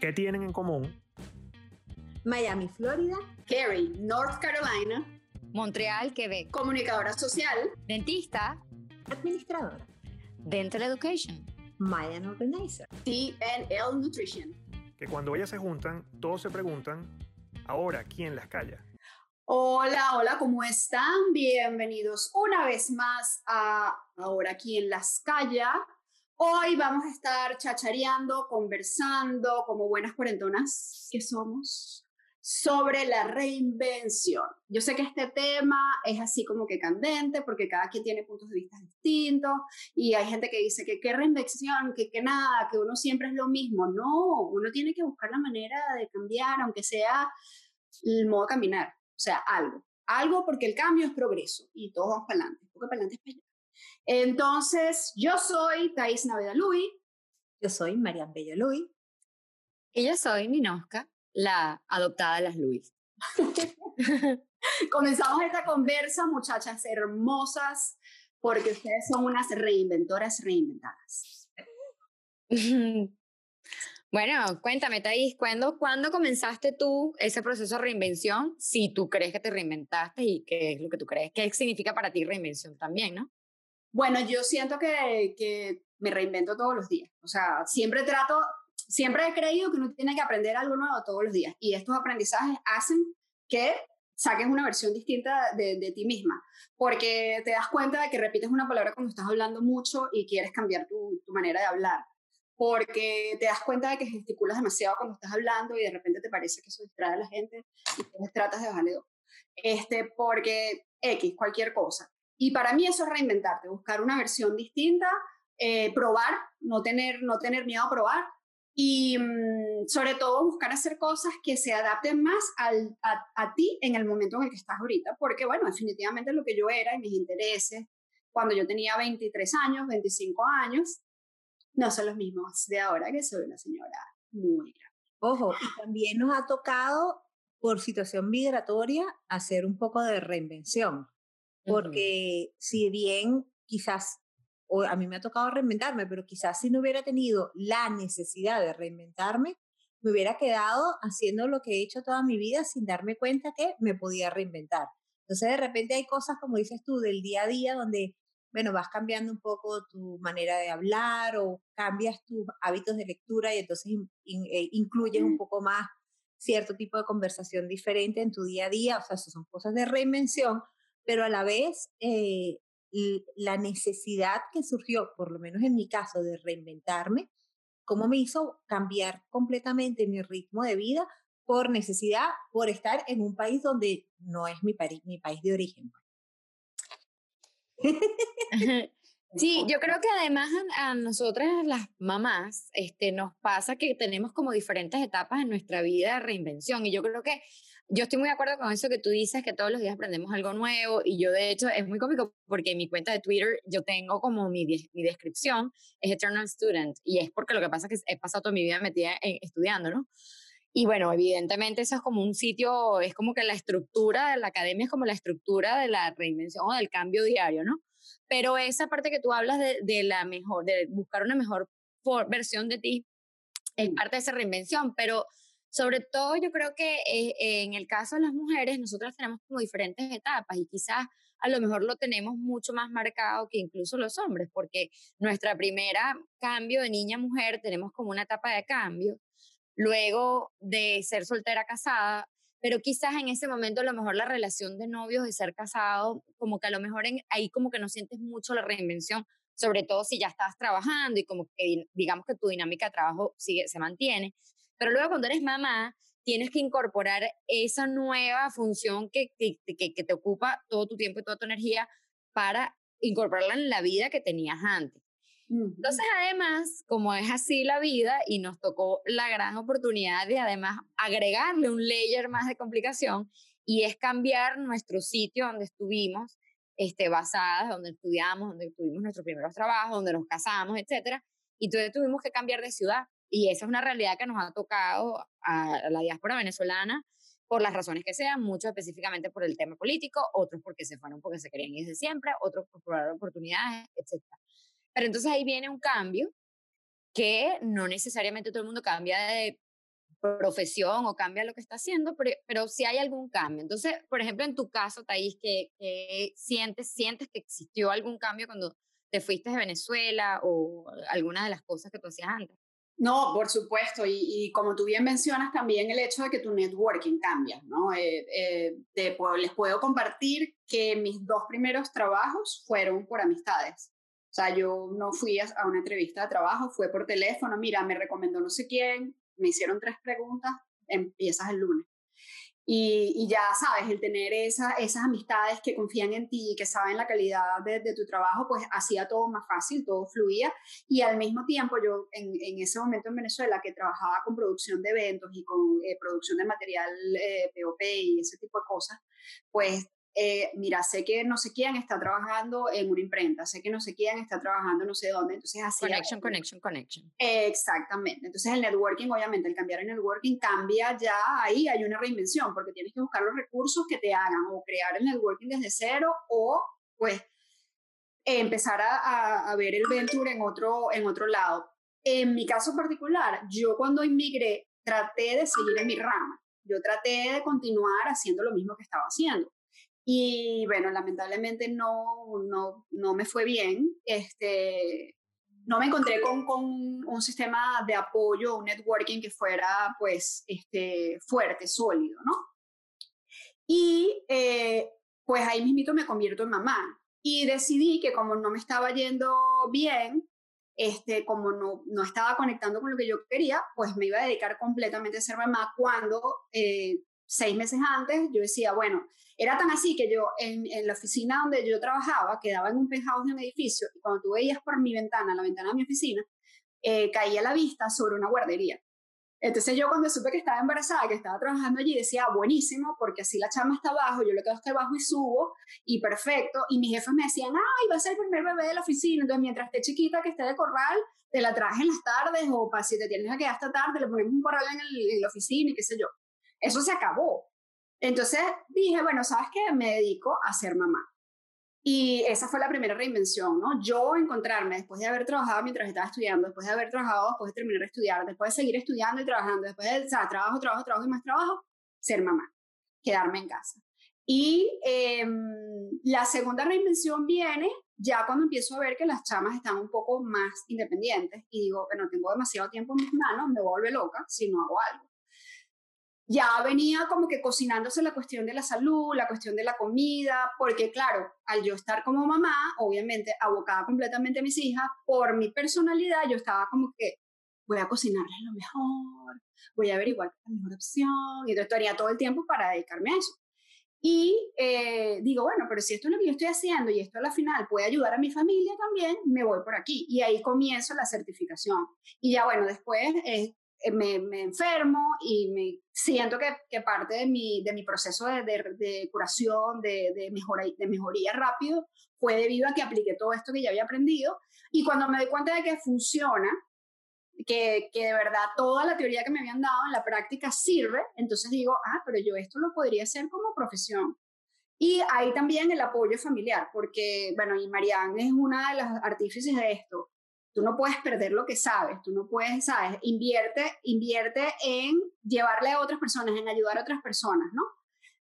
¿Qué tienen en común? Miami, Florida. Cary, North Carolina. Montreal, Quebec. Comunicadora social. Dentista. Administradora. Dental Education. Mayan Organizer. TNL Nutrition. Que cuando ellas se juntan, todos se preguntan, ahora, ¿quién las calla? Hola, hola, ¿cómo están? Bienvenidos una vez más a Ahora aquí en Las Calla. Hoy vamos a estar chachareando, conversando como buenas cuarentonas que somos sobre la reinvención. Yo sé que este tema es así como que candente porque cada quien tiene puntos de vista distintos y hay gente que dice que qué reinvención, que, que nada, que uno siempre es lo mismo. No, uno tiene que buscar la manera de cambiar, aunque sea el modo de caminar, o sea, algo. Algo porque el cambio es progreso y todos vamos para adelante, porque para adelante es para. Entonces, yo soy Thais Naveda Luis. Yo soy Marian Bello Luis. Y yo soy Ninosca, la adoptada de las Luis. Comenzamos esta conversa, muchachas hermosas, porque ustedes son unas reinventoras reinventadas. Bueno, cuéntame, Thais, ¿cuándo, ¿cuándo comenzaste tú ese proceso de reinvención? Si tú crees que te reinventaste y qué es lo que tú crees, qué significa para ti reinvención también, ¿no? Bueno, yo siento que, que me reinvento todos los días. O sea, siempre trato, siempre he creído que uno tiene que aprender algo nuevo todos los días. Y estos aprendizajes hacen que saques una versión distinta de, de, ti misma, porque te das cuenta de que repites una palabra cuando estás hablando mucho y quieres cambiar tu, tu, manera de hablar, porque te das cuenta de que gesticulas demasiado cuando estás hablando y de repente te parece que eso distrae a la gente y tratas de bajarle dos. Este, porque X, cualquier cosa. Y para mí eso es reinventarte, buscar una versión distinta, eh, probar, no tener, no tener miedo a probar y mmm, sobre todo buscar hacer cosas que se adapten más al, a, a, ti en el momento en el que estás ahorita, porque bueno, definitivamente lo que yo era y mis intereses cuando yo tenía 23 años, 25 años, no son los mismos de ahora que soy una señora muy grande. Ojo, y también nos ha tocado por situación migratoria hacer un poco de reinvención porque uh -huh. si bien quizás, o a mí me ha tocado reinventarme, pero quizás si no hubiera tenido la necesidad de reinventarme, me hubiera quedado haciendo lo que he hecho toda mi vida sin darme cuenta que me podía reinventar. Entonces de repente hay cosas, como dices tú, del día a día donde, bueno, vas cambiando un poco tu manera de hablar o cambias tus hábitos de lectura y entonces in, in, eh, incluyes un poco más cierto tipo de conversación diferente en tu día a día. O sea, eso son cosas de reinvención, pero a la vez eh, la necesidad que surgió, por lo menos en mi caso, de reinventarme, cómo me hizo cambiar completamente mi ritmo de vida por necesidad, por estar en un país donde no es mi, país, mi país de origen. Sí, yo creo que además a, a, nosotras, las mamás, este, nos pasa que tenemos como diferentes etapas en nuestra vida de reinvención y yo creo que yo estoy muy de acuerdo con eso que tú dices, que todos los días aprendemos algo nuevo y yo de hecho es muy cómico porque en mi cuenta de Twitter yo tengo como mi, mi descripción, es Eternal Student y es porque lo que pasa es que he pasado toda mi vida metida en, estudiando, ¿no? Y bueno, evidentemente eso es como un sitio, es como que la estructura de la academia es como la estructura de la reinvención o del cambio diario, ¿no? Pero esa parte que tú hablas de, de la mejor, de buscar una mejor versión de ti, es parte de esa reinvención, pero sobre todo yo creo que eh, en el caso de las mujeres, nosotras tenemos como diferentes etapas y quizás a lo mejor lo tenemos mucho más marcado que incluso los hombres, porque nuestra primera cambio de niña a mujer tenemos como una etapa de cambio, luego de ser soltera casada, pero quizás en ese momento a lo mejor la relación de novios de ser casado, como que a lo mejor en, ahí como que no sientes mucho la reinvención, sobre todo si ya estás trabajando y como que digamos que tu dinámica de trabajo sigue, se mantiene, pero luego cuando eres mamá, tienes que incorporar esa nueva función que, que, que, que, te ocupa todo tu tiempo y toda tu energía para incorporarla en la vida que tenías antes. Entonces, además, como es así la vida y nos tocó la gran oportunidad de además agregarle un layer más de complicación y es cambiar nuestro sitio donde estuvimos, este, basadas, donde estudiamos, donde tuvimos nuestros primeros trabajos, donde nos casamos, etcétera, y entonces tuvimos que cambiar de ciudad. Y esa es una realidad que nos ha tocado a la diáspora venezolana por las razones que sean, muchos específicamente por el tema político, otros porque se fueron porque se querían ir desde siempre, otros por probar oportunidades, etc. Pero entonces ahí viene un cambio que no necesariamente todo el mundo cambia de profesión o cambia lo que está haciendo, pero, pero si hay algún cambio. Entonces, por ejemplo, en tu caso, Thais, ¿qué, sientes, sientes que existió algún cambio cuando te fuiste de Venezuela o alguna de las cosas que tú hacías antes? No, por supuesto, y, como tú bien mencionas, también el hecho de que tu networking cambia, ¿no? Eh, eh, les puedo compartir que mis dos primeros trabajos fueron por amistades. O sea, yo no fui a, una entrevista de trabajo, fue por teléfono, mira, me recomendó no sé quién, me hicieron tres preguntas, empiezas el lunes. Y, ya sabes, el tener esa, esas amistades que confían en ti, y que saben la calidad de, tu trabajo, pues hacía todo más fácil, todo fluía. Y al mismo tiempo, yo en, ese momento en Venezuela, que trabajaba con producción de eventos y con eh, producción de material eh, POP y ese tipo de cosas, pues eh, mira, sé que no sé quién está trabajando en una imprenta, sé que no sé quién está trabajando no sé dónde, entonces así. Connection, connection, connection. exactamente. Entonces el networking, obviamente, el cambiar el networking cambia ya ahí, hay una reinvención, porque tienes que buscar los recursos que te hagan o crear el networking desde cero o pues empezar a, a, ver el venture en otro, en otro lado. En mi caso particular, yo cuando inmigré traté de seguir en mi rama. Yo traté de continuar haciendo lo mismo que estaba haciendo y bueno, lamentablemente no, no, no me fue bien. Este, no me encontré con, con, un sistema de apoyo, un networking que fuera pues este, fuerte, sólido, ¿no? Y eh, pues ahí mismito me convierto en mamá. Y decidí que como no me estaba yendo bien, este, como no, no estaba conectando con lo que yo quería, pues me iba a dedicar completamente a ser mamá cuando eh, seis meses antes yo decía, bueno, era tan así que yo en, la oficina donde yo trabajaba, quedaba en un penthouse de un edificio, y cuando tú veías por mi ventana, la ventana de mi oficina, eh, caía la vista sobre una guardería. Entonces yo cuando supe que estaba embarazada, que estaba trabajando allí, decía, buenísimo, porque así la chama está abajo, yo le quedo hasta abajo y subo, y perfecto. Y mis jefes me decían, ay, va a ser el primer bebé de la oficina. Entonces mientras esté chiquita, que esté de corral, te la traje en las tardes, o para si te tienes que quedar hasta tarde, le ponemos un corral en, en la oficina y qué sé yo. Eso se acabó. Entonces dije, bueno, ¿sabes qué? Me dedico a ser mamá. Y esa fue la primera reinvención, ¿no? Yo encontrarme después de haber trabajado mientras estaba estudiando, después de haber trabajado, después de terminar de estudiar, después de seguir estudiando y trabajando, después de, o sea, trabajo, trabajo, trabajo y más trabajo, ser mamá, quedarme en casa. Y em, la segunda reinvención viene ya cuando empiezo a ver que las chamas están un poco más independientes y digo, bueno, tengo demasiado tiempo en mis manos, me vuelve loca si no hago algo ya venía como que cocinándose la cuestión de la salud, la cuestión de la comida, porque claro, al yo estar como mamá, obviamente abocada completamente a mis hijas, por mi personalidad yo estaba como que voy a cocinarles lo mejor, voy a averiguar la mejor opción, y entonces tenía todo el tiempo para dedicarme a eso. Y eh, digo, bueno, pero si esto es lo que yo estoy haciendo y esto a la final puede ayudar a mi familia también, me voy por aquí. Y ahí comienzo la certificación. Y ya bueno, después eh, me, me, enfermo y me siento que, parte de mi, de mi proceso de, de, curación, de, de, mejora, de mejoría rápido, fue debido a que apliqué todo esto que ya había aprendido. Y cuando me doy cuenta de que funciona, que, que de verdad toda la teoría que me habían dado en la práctica sirve, entonces digo, ah, pero yo esto lo podría hacer como profesión. Y ahí también el apoyo familiar, porque, bueno, y Marianne es una de las artífices de esto. Tú no puedes perder lo que sabes, tú no puedes, ¿sabes? Invierte, invierte en llevarle a otras personas, en ayudar a otras personas, ¿no?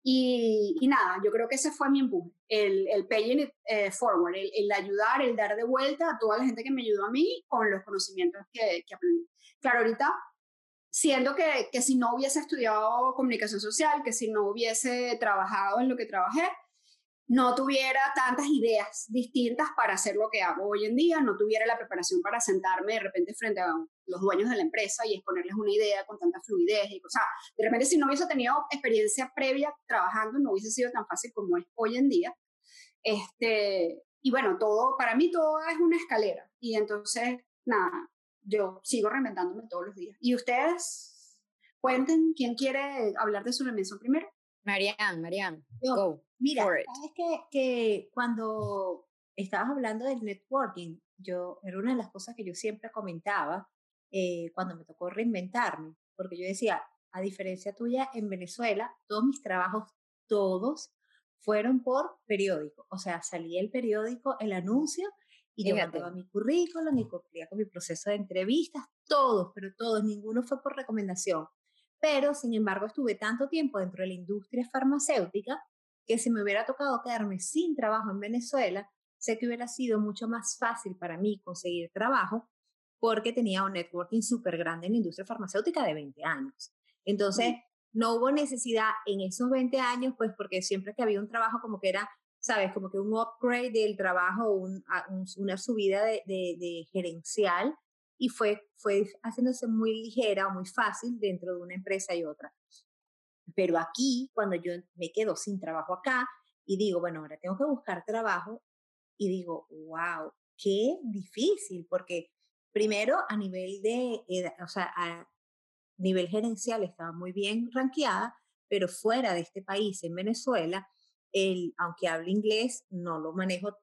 Y, y nada, yo creo que ese fue mi empuje, el, el paying it eh, forward, el, ayudar, el dar de vuelta a toda la gente que me ayudó a mí con los conocimientos que, que aprendí. Claro, ahorita, siendo que si no hubiese estudiado comunicación social, que si no hubiese trabajado en lo que trabajé, no tuviera tantas ideas distintas para hacer lo que hago hoy en día, no tuviera la preparación para sentarme de repente frente a los dueños de la empresa y exponerles una idea con tanta fluidez y cosas. De repente, si no hubiese tenido experiencia previa trabajando, no hubiese sido tan fácil como es hoy en día. Este, y bueno, todo, para mí todo es una escalera. Y entonces, nada, yo sigo reinventándome todos los días. ¿Y ustedes? Cuenten, ¿quién quiere hablar de su reinvención primero? Marianne, Marianne, go. Mira, sabes que, que cuando estabas hablando del networking, yo era una de las cosas que yo siempre comentaba eh, cuando me tocó reinventarme, porque yo decía, a diferencia tuya, en Venezuela, todos mis trabajos, todos, fueron por periódico. O sea, salía el periódico, el anuncio, y yo mandaba mi currículum y cumplía con mi proceso de entrevistas, todos, pero todos, ninguno fue por recomendación. Pero sin embargo estuve tanto tiempo dentro de la industria farmacéutica que si me hubiera tocado quedarme sin trabajo en Venezuela, sé que hubiera sido mucho más fácil para mí conseguir trabajo porque tenía un networking súper grande en la industria farmacéutica de 20 años. Entonces, no hubo necesidad en esos 20 años, pues porque siempre que había un trabajo como que era, sabes, como que un upgrade del trabajo, un, una subida de, de, gerencial, y fue, fue haciéndose muy ligera o muy fácil dentro de una empresa y otra. Pero aquí, cuando yo me quedo sin trabajo acá y digo, bueno, ahora tengo que buscar trabajo, y digo, wow, qué difícil, porque primero a nivel de, o sea, a nivel gerencial estaba muy bien ranqueada, pero fuera de este país, en Venezuela, el, aunque hable inglés, no lo manejo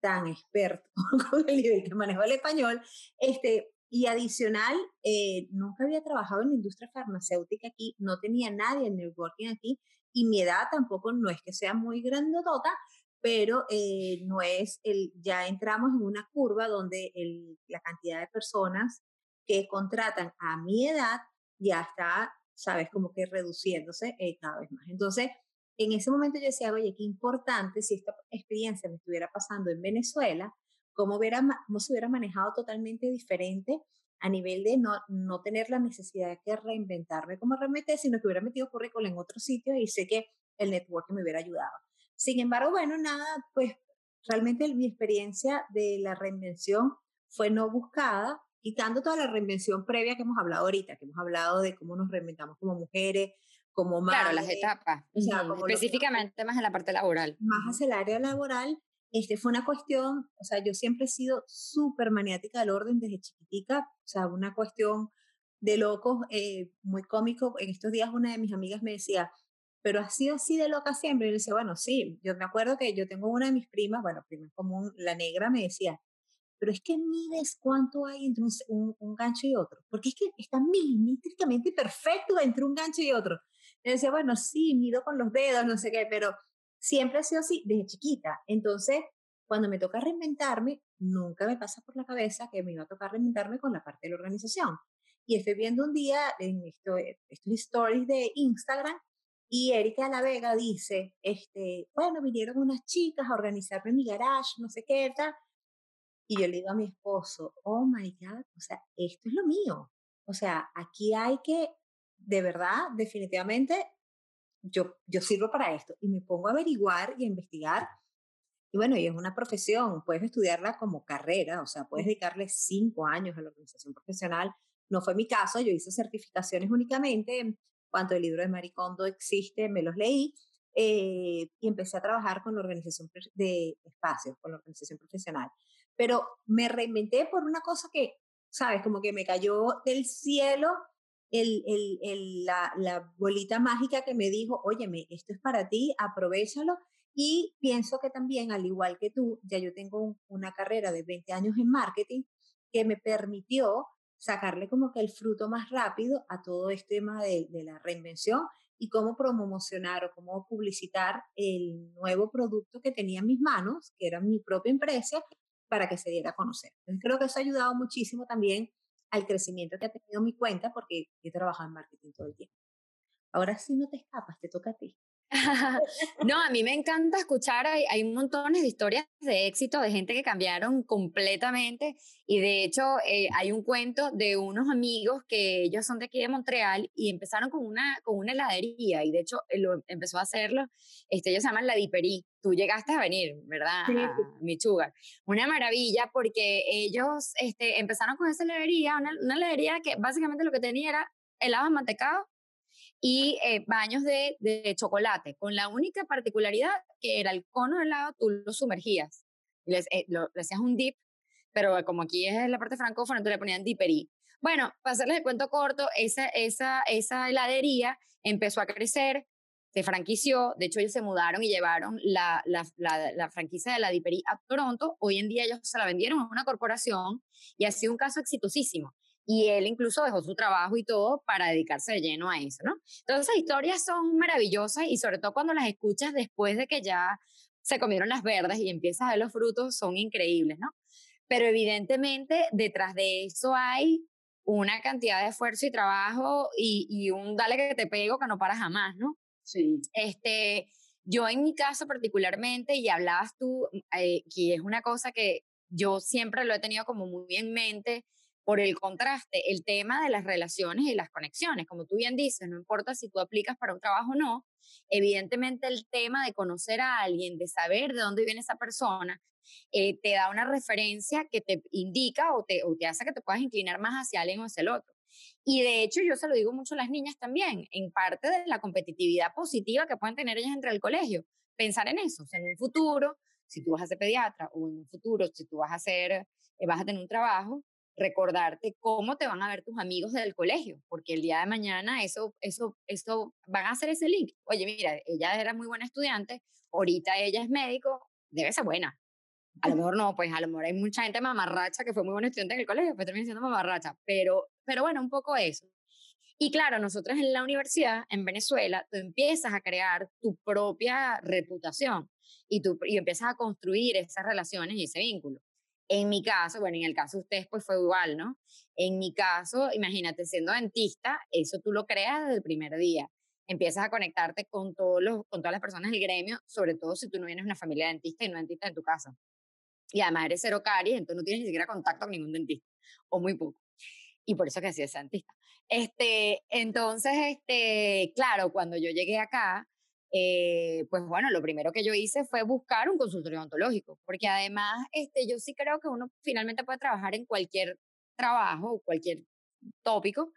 tan experto con el nivel que manejo el español, este, y adicional, eh, nunca había trabajado en la industria farmacéutica aquí, no tenía nadie en networking aquí, y mi edad tampoco no es que sea muy grandotota, pero eh, no es el, ya entramos en una curva donde el, la cantidad de personas que contratan a mi edad ya está, sabes, como que reduciéndose eh, cada vez más. Entonces, en ese momento yo decía, oye, qué importante si esta experiencia me estuviera pasando en Venezuela, cómo, hubiera, cómo se hubiera manejado totalmente diferente a nivel de no, no tener la necesidad de que reinventarme como RMT, sino que hubiera metido currículum en otro sitio y sé que el network me hubiera ayudado. Sin embargo, bueno, nada, pues realmente mi experiencia de la reinvención fue no buscada, quitando toda la reinvención previa que hemos hablado ahorita, que hemos hablado de cómo nos reinventamos como mujeres, como madres. Claro, las etapas. específicamente más en la parte laboral. Más hacia el área laboral. Este, fue una cuestión, o sea, yo siempre he sido súper maniática del orden desde chiquitica, o sea, una cuestión de locos, eh, muy cómico. En estos días una de mis amigas me decía, pero ha sido así de loca siempre. Y yo decía, bueno, sí, yo me acuerdo que yo tengo una de mis primas, bueno, prima común, la negra, me decía, pero es que mides cuánto hay entre un, un, gancho y otro, porque es que está milimétricamente perfecto entre un gancho y otro. Y yo decía, bueno, sí, mido con los dedos, no sé qué, pero siempre ha sido así desde chiquita. Entonces, cuando me toca reinventarme, nunca me pasa por la cabeza que me iba a tocar reinventarme con la parte de la organización. Y estoy viendo un día en esto, estos stories de Instagram y Erika La Vega dice, este, bueno, vinieron unas chicas a organizarme mi garage, no sé qué, tal. Y yo le digo a mi esposo, oh my God, o sea, esto es lo mío. O sea, aquí hay que, de verdad, definitivamente, yo, yo sirvo para esto. Y me pongo a averiguar y a investigar. Y bueno, y es una profesión, puedes estudiarla como carrera, o sea, puedes dedicarle cinco años a la organización profesional. No fue mi caso, yo hice certificaciones únicamente cuanto el libro de Maricondo existe, me los leí eh, y empecé a trabajar con la organización de espacios, con la organización profesional. Pero me reinventé por una cosa que, ¿sabes? Como que me cayó del cielo el, la, bolita mágica que me dijo, óyeme, esto es para ti, aprovechalo. Y pienso que también, al igual que tú, ya yo tengo una carrera de 20 años en marketing que me permitió sacarle como que el fruto más rápido a todo este tema de, la reinvención y cómo promocionar o cómo publicitar el nuevo producto que tenía en mis manos, que era mi propia empresa, para que se diera a conocer. Entonces creo que eso ha ayudado muchísimo también al crecimiento que ha tenido mi cuenta porque he trabajado en marketing todo el tiempo. Ahora sí no te escapas, te toca a ti. No, a mí me encanta escuchar, hay, hay montones de historias de éxito de gente que cambiaron completamente y de hecho eh, hay un cuento de unos amigos que ellos son de aquí de Montreal y empezaron con una, con una heladería y de hecho lo empezó a hacerlo, este, ellos se llaman La Diperí, tú llegaste a venir, ¿verdad? Sí. A Una maravilla porque ellos este, empezaron con esa heladería, una, una heladería que básicamente lo que tenía era helado mantecado y eh, baños de, de, chocolate, con la única particularidad que era el cono de helado, tú lo sumergías, les, eh, le hacías un dip, pero como aquí es la parte francófona, entonces le ponían diperí. Bueno, para hacerles el cuento corto, esa, esa, esa heladería empezó a crecer, se franquició, de hecho ellos se mudaron y llevaron la, la, la, la franquicia de la Diperí a Toronto, hoy en día ellos se la vendieron a una corporación y ha sido un caso exitosísimo y él incluso dejó su trabajo y todo para dedicarse de lleno a eso, ¿no? Entonces esas historias son maravillosas y sobre todo cuando las escuchas después de que ya se comieron las verdes y empiezas a ver los frutos, son increíbles, ¿no? Pero evidentemente detrás de eso hay una cantidad de esfuerzo y trabajo y, y un dale que te pego que no para jamás, ¿no? Sí. Este, yo en mi caso particularmente, y hablabas tú, eh, que es una cosa que yo siempre lo he tenido como muy en mente por el contraste, el tema de las relaciones y las conexiones. Como tú bien dices, no importa si tú aplicas para un trabajo o no, evidentemente el tema de conocer a alguien, de saber de dónde viene esa persona, eh, te da una referencia que te indica o te, o te hace que te puedas inclinar más hacia alguien o hacia el otro. Y de hecho yo se lo digo mucho a las niñas también, en parte de la competitividad positiva que pueden tener ellas entre el colegio. Pensar en eso, o sea, en un futuro, si tú vas a ser pediatra o en un futuro, si tú vas a ser, eh, vas a tener un trabajo, recordarte cómo te van a ver tus amigos del colegio, porque el día de mañana eso, eso, eso van a hacer ese link. Oye, mira, ella era muy buena estudiante, ahorita ella es médico, debe ser buena. A lo mejor no, pues a lo mejor hay mucha gente mamarracha que fue muy buena estudiante en el colegio, pues termina siendo mamarracha, pero, pero bueno, un poco eso. Y claro, nosotros en la universidad, en Venezuela, tú empiezas a crear tu propia reputación y, tú, y empiezas a construir esas relaciones y ese vínculo. En mi caso, bueno, en el caso de ustedes, pues fue igual, ¿no? En mi caso, imagínate, siendo dentista, eso tú lo creas desde el primer día. Empiezas a conectarte con, todos los, con todas las personas del gremio, sobre todo si tú no vienes de una familia dentista y no dentista en tu casa. Y además eres cero caries, entonces no tienes ni siquiera contacto con ningún dentista, o muy poco. Y por eso que así es dentista. Este, entonces, este, claro, cuando yo llegué acá, eh, pues bueno, lo primero que yo hice fue buscar un consultorio odontológico, porque además este, yo sí creo que uno finalmente puede trabajar en cualquier trabajo, cualquier tópico,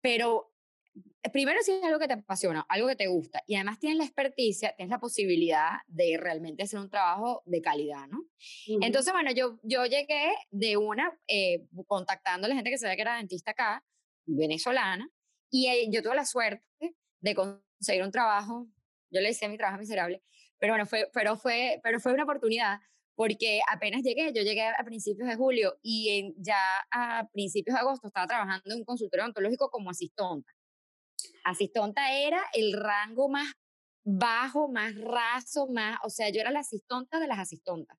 pero eh, primero si es algo que te apasiona, algo que te gusta, y además tienes la experticia, tienes la posibilidad de realmente hacer un trabajo de calidad, ¿no? Entonces, bueno, yo, yo llegué de una, eh, contactando a la gente que sabía que era dentista acá, venezolana, y yo tuve la suerte de conseguir un trabajo, yo le decía mi trabajo miserable, pero bueno, fue, pero fue, pero fue una oportunidad porque apenas llegué, yo llegué a principios de julio y en, ya a principios de agosto estaba trabajando en un consultorio ontológico como asistonta. Asistonta era el rango más bajo, más raso, más, o sea, yo era la asistonta de las asistontas.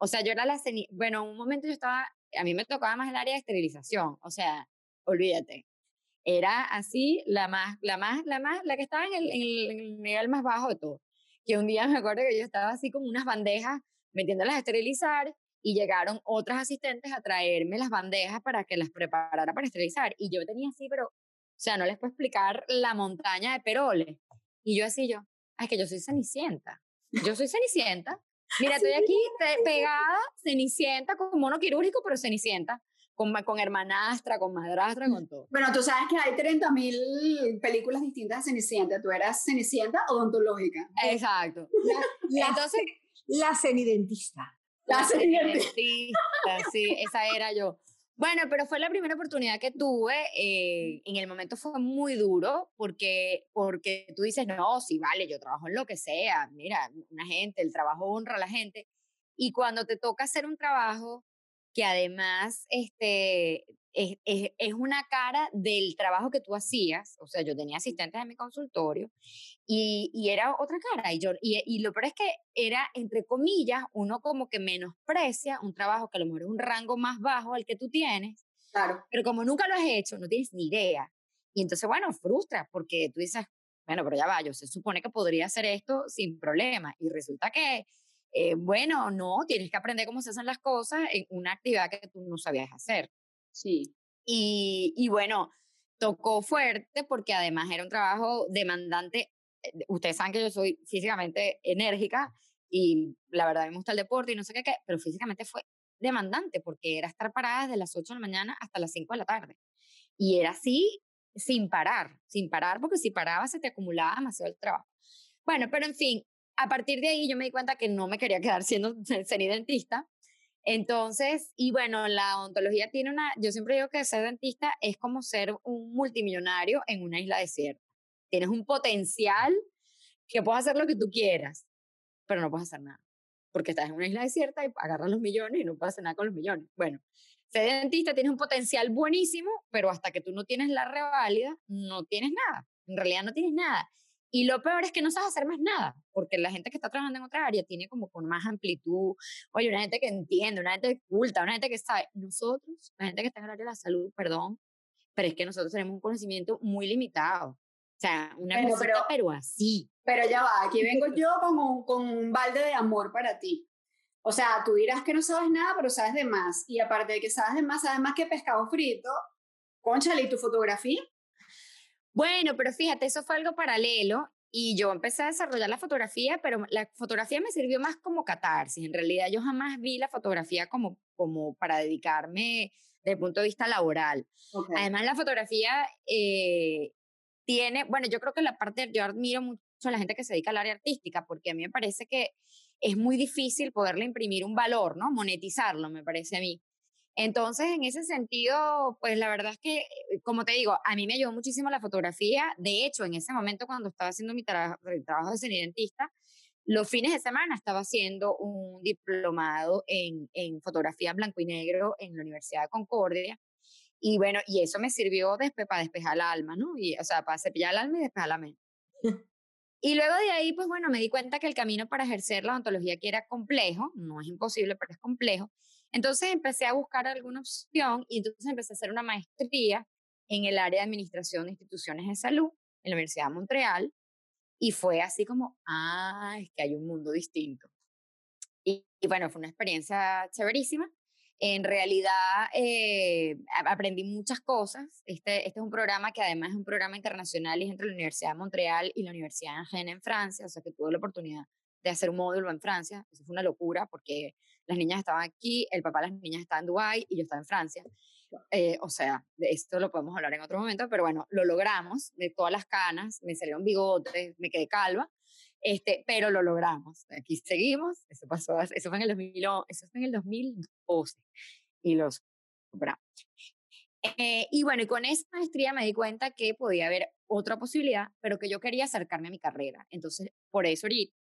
O sea, yo era la, bueno, en un momento yo estaba, a mí me tocaba más el área de esterilización, o sea, olvídate era así la más, la más, la más, la que estaba en el, en el, nivel más bajo de todo. Que un día me acuerdo que yo estaba así como unas bandejas metiéndolas a esterilizar y llegaron otras asistentes a traerme las bandejas para que las preparara para esterilizar. Y yo tenía así, pero, o sea, no les puedo explicar la montaña de peroles. Y yo así, yo, es que yo soy cenicienta. Yo soy cenicienta. Mira, estoy aquí pegada, cenicienta, con mono quirúrgico, pero cenicienta con, con hermanastra, con madrastra, con todo. Bueno, tú sabes que hay 30.000 películas distintas de Cenicienta. ¿Tú eras Cenicienta odontológica? Exacto. La, Entonces, la cenidentista. La, cenidentista, sí, esa era yo. Bueno, pero fue la primera oportunidad que tuve. Eh, en el momento fue muy duro porque, porque tú dices, no, sí, vale, yo trabajo en lo que sea. Mira, una gente, el trabajo honra a la gente. Y cuando te toca hacer un trabajo que además este, es, es, una cara del trabajo que tú hacías, o sea, yo tenía asistentes en mi consultorio y, y era otra cara, y, yo, y, y, lo peor es que era, entre comillas, uno como que menosprecia un trabajo que a lo mejor es un rango más bajo al que tú tienes, claro. pero como nunca lo has hecho, no tienes ni idea, y entonces, bueno, frustra, porque tú dices, bueno, pero ya va, yo se supone que podría hacer esto sin problema, y resulta que eh, bueno, no, tienes que aprender cómo se hacen las cosas en una actividad que tú no sabías hacer. Sí. Y, y bueno, tocó fuerte porque además era un trabajo demandante. Eh, ustedes saben que yo soy físicamente enérgica y la verdad me gusta el deporte y no sé qué, qué pero físicamente fue demandante porque era estar parada desde las 8 de la mañana hasta las 5 de la tarde. Y era así sin parar, sin parar, porque si paraba se te acumulaba demasiado el trabajo. Bueno, pero en fin, a partir de ahí yo me di cuenta que no me quería quedar siendo ser dentista. Entonces, y bueno, la odontología tiene una, yo siempre digo que ser dentista es como ser un multimillonario en una isla desierta. Tienes un potencial que puedes hacer lo que tú quieras, pero no puedes hacer nada, porque estás en una isla desierta y agarras los millones y no puedes hacer nada con los millones. Bueno, ser dentista tiene un potencial buenísimo, pero hasta que tú no tienes la reválida, no tienes nada. En realidad no tienes nada. Y lo peor es que no sabes hacer más nada, porque la gente que está trabajando en otra área tiene como con más amplitud, oye, una gente que entiende, una gente culta, una gente que sabe. Nosotros, la gente que está en el área de la salud, perdón, pero es que nosotros tenemos un conocimiento muy limitado. O sea, una Bueno, cosita, pero- pero así. Pero ya va, aquí vengo yo con un, con un balde de amor para ti. O sea, tú dirás que no sabes nada, pero sabes de más. Y aparte de que sabes de más, sabes más que pescado frito. Conchale, ¿y tu fotografía? Bueno, pero fíjate, eso fue algo paralelo y yo empecé a desarrollar la fotografía, pero la fotografía me sirvió más como catarsis. En realidad yo jamás vi la fotografía como, como para dedicarme desde el punto de vista laboral. Ok. Además, la fotografía eh, tiene, bueno, yo creo que la parte, yo admiro mucho a la gente que se dedica al área artística, porque a mí me parece que es muy difícil poderle imprimir un valor, ¿no? Monetizarlo, me parece a mí. Entonces, en ese sentido, pues la verdad es que, eh, como te digo, a mí me ayudó muchísimo la fotografía. De hecho, en ese momento cuando estaba haciendo mi tra- el trabajo de cenidentista, los fines de semana estaba haciendo un diplomado en, en fotografía blanco y negro en la Universidad de Concordia. Y bueno, y eso me sirvió para despejar el alma, ¿no? Y, o sea, para cepillar el alma y despejar la mente. Y luego de ahí, pues bueno, me di cuenta que el camino para ejercer la ontología que era complejo, no es imposible, pero es complejo. Entonces empecé a buscar alguna opción y entonces empecé a hacer una maestría en el área de administración de instituciones de salud en la Universidad de Montreal. Y fue así como, ah, es que hay un mundo distinto. Y, y bueno, fue una experiencia chéverísima. En realidad eh, aprendí muchas cosas. Este, este es un programa que además es un programa internacional y es entre la Universidad de Montreal y la Universidad de Angers en Francia, o sea que tuve la oportunidad de hacer un módulo en Francia. Eso fue una locura porque las niñas estaban aquí, el papá de las niñas estaba en Dubái y yo estaba en Francia. Eh, o sea, de esto lo podemos hablar en otro momento, pero bueno, lo logramos, de todas las canas, me salieron bigotes, me quedé calva, este, pero lo logramos. Aquí seguimos, eso pasó, eso fue en el, 2000, o- eso fue en el 2012 y los. Eh, y bueno, y con esa maestría me di cuenta que podía haber otra posibilidad, pero que yo quería acercarme a mi carrera. Entonces, por eso ahorita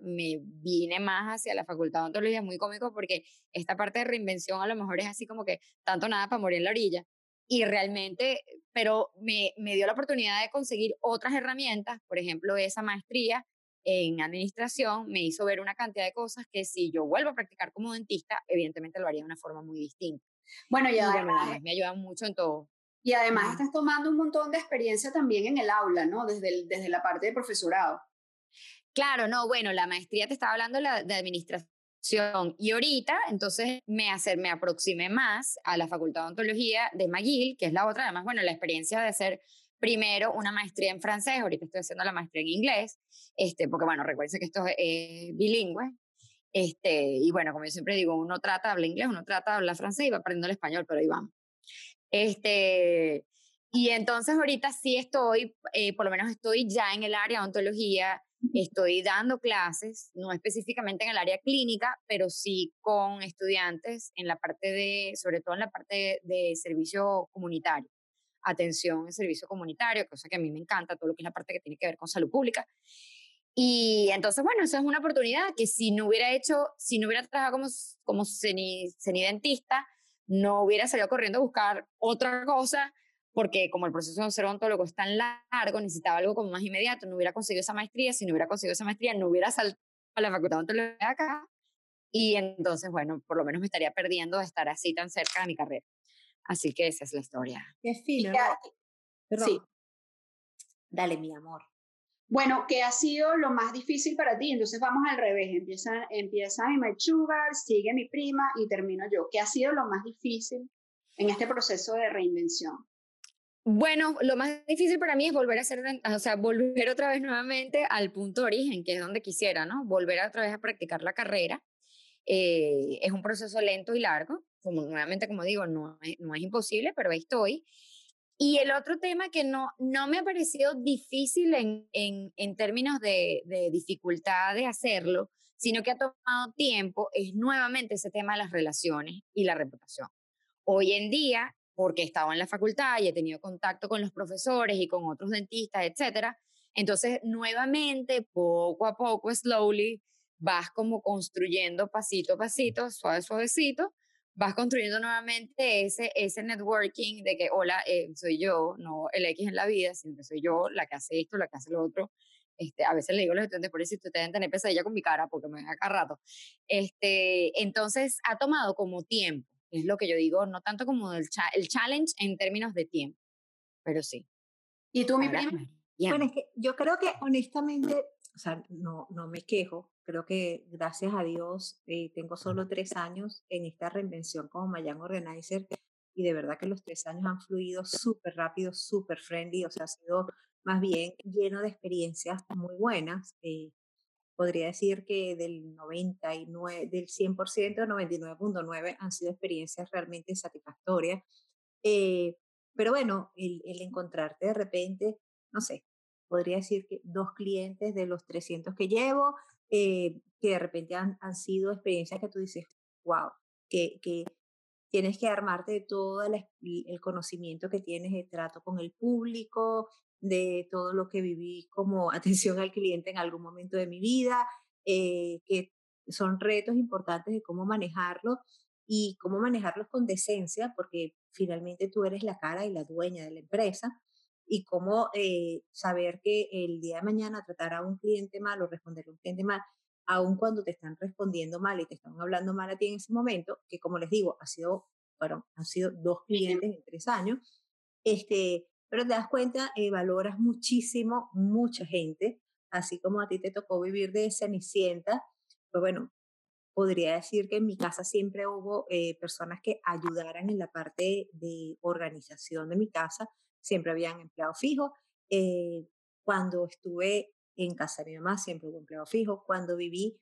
me vine más hacia la facultad de ontología, es muy cómico porque esta parte de reinvención a lo mejor es así como que tanto nada para morir en la orilla. Y realmente, pero me, me dio la oportunidad de conseguir otras herramientas, por ejemplo, esa maestría en administración me hizo ver una cantidad de cosas que si yo vuelvo a practicar como dentista, evidentemente lo haría de una forma muy distinta. Bueno, y además, me ayudan mucho en todo. y además estás tomando un montón de experiencia también en el aula, ¿no? Desde, el- desde la parte de profesorado. Claro, no, bueno, la maestría te estaba hablando la, de administración y ahorita entonces me, hacer, me aproximé más a la Facultad de Ontología de McGill, que es la otra, además, bueno, la experiencia de hacer primero una maestría en francés, ahorita estoy haciendo la maestría en inglés, este, porque bueno, recuerden que esto es eh, bilingüe, este, y bueno, como yo siempre digo, uno trata de hablar inglés, uno trata de hablar francés y va aprendiendo el español, pero ahí vamos. Este, y entonces ahorita sí estoy, eh, por lo menos estoy ya en el área de ontología, estoy dando clases, no específicamente en el área clínica, pero sí con estudiantes en la parte de, sobre todo en la parte de, servicio comunitario, atención en servicio comunitario, cosa que a mí me encanta, todo lo que es la parte que tiene que ver con salud pública. Y entonces, bueno, eso es una oportunidad que si no hubiera hecho, si no hubiera trabajado como, como ceni- cenidentista, no hubiera salido corriendo a buscar otra cosa, porque como el proceso de ser odontólogo es tan largo, necesitaba algo como más inmediato, no hubiera conseguido esa maestría, si no hubiera conseguido esa maestría, no hubiera saltado a la facultad de odontología de acá, y entonces, bueno, por lo menos me estaría perdiendo de estar así tan cerca de mi carrera. Así que esa es la historia. Qué fino. Ya- ¿no? Sí. Dale, mi amor. Bueno, ¿qué ha sido lo más difícil para ti? Entonces vamos al revés. Empieza, empieza mi My Sugar, sigue mi prima y termino yo. ¿Qué ha sido lo más difícil en este proceso de reinvención? Bueno, lo más difícil para mí es volver a hacer, o sea, volver otra vez nuevamente al punto de origen, que es donde quisiera, ¿no? Volver otra vez a practicar la carrera. Eh, es un proceso lento y largo, como nuevamente, como digo, no es imposible, pero ahí estoy. Y el otro tema que no, no me ha parecido difícil en, en, en términos de, de dificultad de hacerlo, sino que ha tomado tiempo, es nuevamente ese tema de las relaciones y la reputación. Hoy en día, porque he estado en la facultad y he tenido contacto con los profesores y con otros dentistas, etcétera, entonces nuevamente, poco a poco, slowly, vas como construyendo pasito a pasito, suave, suavecito, vas construyendo nuevamente ese, ese networking de que, hola, eh, soy yo, no el X en la vida, sino que soy yo la que hace esto, la que hace lo otro, Este, a veces le digo a los estudiantes, por eso ustedes deben tener pesadilla con mi cara porque me ven acá rato. Este, entonces, ha tomado como tiempo, es lo que yo digo, no tanto como el, el challenge en términos de tiempo, pero sí. ¿Y tú, mi prima? Bueno, es que yo creo que honestamente, o sea, no, no me quejo, creo que gracias a Dios eh, tengo solo tres años en esta reinvención como Mayan Organizer y de verdad que los tres años han fluido súper rápido, súper friendly, o sea, ha sido más bien lleno de experiencias muy buenas. Eh, podría decir que del 99, del 100%, 99.9 han sido experiencias realmente satisfactorias. Eh, pero bueno, el, el, encontrarte de repente, no sé, podría decir que dos clientes de los 300 que llevo, eh, que de repente han, han, sido experiencias que tú dices, wow, que, que tienes que armarte de todo el, el conocimiento que tienes de trato con el público, de todo lo que viví como atención al cliente en algún momento de mi vida, eh, que son retos importantes de cómo manejarlo y cómo manejarlos con decencia, porque finalmente tú eres la cara y la dueña de la empresa, y cómo eh, saber que el día de mañana tratar a un cliente mal o responderle a un cliente mal, aun cuando te están respondiendo mal y te están hablando mal a ti en ese momento, que como les digo, ha sido, bueno, han sido dos clientes en tres años, este, pero te das cuenta, eh, valoras muchísimo mucha gente, así como a ti te tocó vivir de Cenicienta, pues bueno, podría decir que en mi casa siempre hubo eh, personas que ayudaran en la parte de organización de mi casa, siempre habían empleado fijo. Eh, cuando estuve en casa de mi mamá, siempre hubo empleado fijo. Cuando viví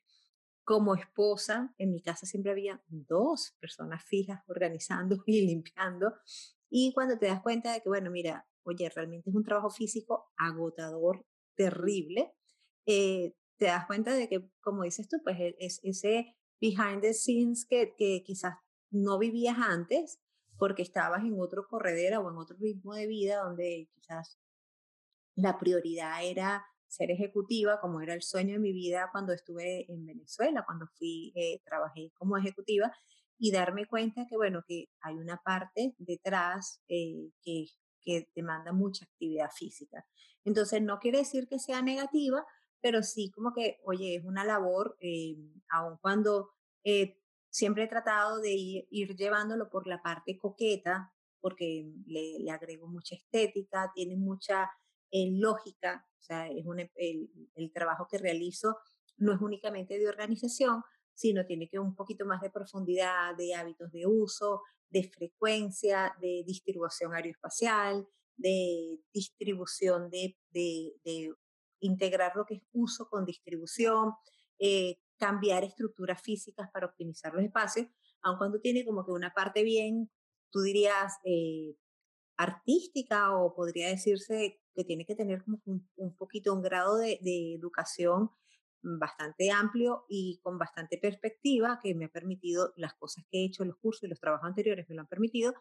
como esposa, en mi casa siempre había dos personas fijas organizando y limpiando. Y cuando te das cuenta de que, bueno, mira, oye, realmente es un trabajo físico agotador, terrible, eh, te das cuenta de que, como dices tú, pues e, es ese behind the scenes que, que quizás no vivías antes porque estabas en otro corredera o en otro ritmo de vida donde quizás la prioridad era ser ejecutiva, como era el sueño de mi vida cuando estuve en Venezuela, cuando fui, eh, trabajé como ejecutiva, y darme cuenta que, bueno, que hay una parte detrás eh, que que demanda mucha actividad física. Entonces, no quiere decir que sea negativa, pero sí como que, oye, es una labor, eh, aun cuando eh, siempre he tratado de ir, llevándolo por la parte coqueta, porque le, le agrego mucha estética, tiene mucha eh, lógica, o sea, es el, el trabajo que realizo no es únicamente de organización, sino tiene que un poquito más de profundidad, de hábitos de uso, de frecuencia, de distribución aeroespacial, de distribución de, de, integrar lo que es uso con distribución, eh, cambiar estructuras físicas para optimizar los espacios, aun cuando tiene como que una parte bien, tú dirías, eh, artística o podría decirse que tiene que tener como un, un poquito un grado de, de educación bastante amplio y con bastante perspectiva que me ha permitido las cosas que he hecho, los cursos y los trabajos anteriores me lo han permitido,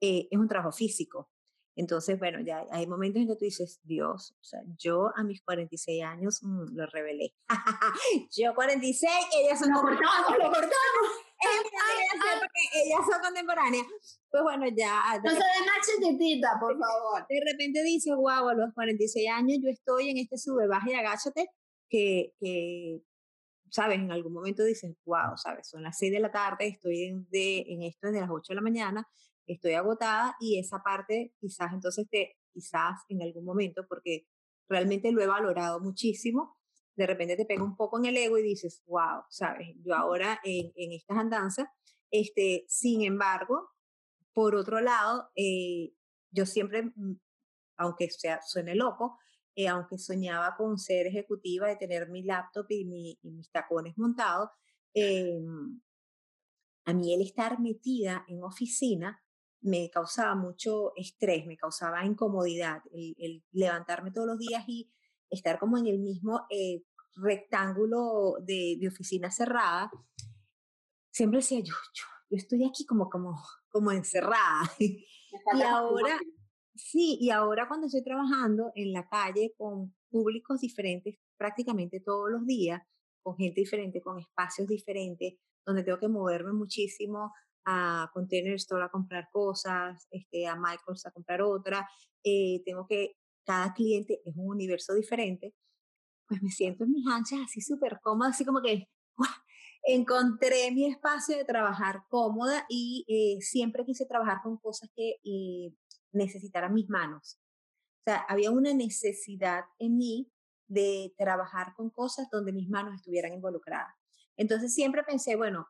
eh, es un trabajo físico. Entonces, bueno, ya hay momentos en que tú dices, Dios, o sea, yo a mis 46 años mm, lo revelé. yo 46, ellas son... Lo cortamos, lo cortamos. ellas son contemporáneas. Pues bueno, ya... No se de más por favor. De repente dices, wow, a los 46 años yo estoy en este sube, baja y agáchate que, sabes, en algún momento dices, wow, sabes, son las 6 de la tarde, estoy en, de, en esto desde las 8 de la mañana, estoy agotada y esa parte quizás entonces te, quizás en algún momento, porque realmente lo he valorado muchísimo, de repente te pega un poco en el ego y dices, wow, sabes, yo ahora en, en estas andanzas, este, sin embargo, por otro lado, eh, yo siempre, mm, aunque sea, suene loco, eh, aunque soñaba con ser ejecutiva, de tener mi laptop y, mis tacones montados, em, a mí el estar metida en oficina me causaba mucho estrés, me causaba incomodidad, el, levantarme todos los días y estar como en el mismo eh, rectángulo de, oficina cerrada. Siempre decía, yo, yo, yo estoy aquí como, como, como encerrada. y ahora, Sí, y ahora cuando estoy trabajando en la calle con públicos diferentes prácticamente todos los días, con gente diferente, con espacios diferentes, donde tengo que moverme muchísimo a Container Store a comprar cosas, este, a Michaels a comprar otra, eh, tengo que, cada cliente es un universo diferente, pues me siento en mis anchas así súper cómoda, así como que encontré mi espacio de trabajar cómoda y eh, siempre quise trabajar con cosas que eh, necesitaran mis manos. O sea, había una necesidad en mí de trabajar con cosas donde mis manos estuvieran involucradas. Entonces siempre pensé, bueno,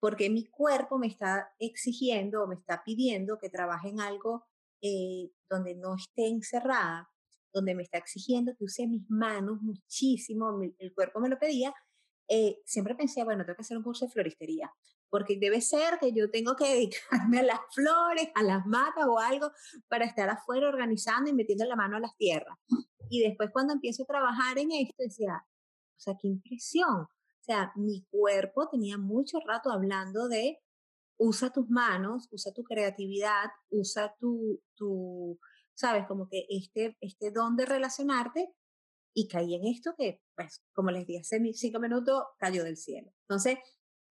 porque mi cuerpo me está exigiendo o me está pidiendo que trabaje en algo eh, donde no esté encerrada, donde me está exigiendo que use mis manos muchísimo, el cuerpo me lo pedía, eh, siempre pensé, bueno, tengo que hacer un curso de floristería, porque debe ser que yo tengo que dedicarme a las flores, a las matas o algo para estar afuera organizando y metiendo la mano a las tierras. Y después cuando empiezo a trabajar en esto, decía, o sea, qué impresión. O sea, mi cuerpo tenía mucho rato hablando de usa tus manos, usa tu creatividad, usa tu, tu sabes, como que este, este don de relacionarte y caí en esto que, pues, como les dije hace cinco minutos, cayó del cielo. Entonces,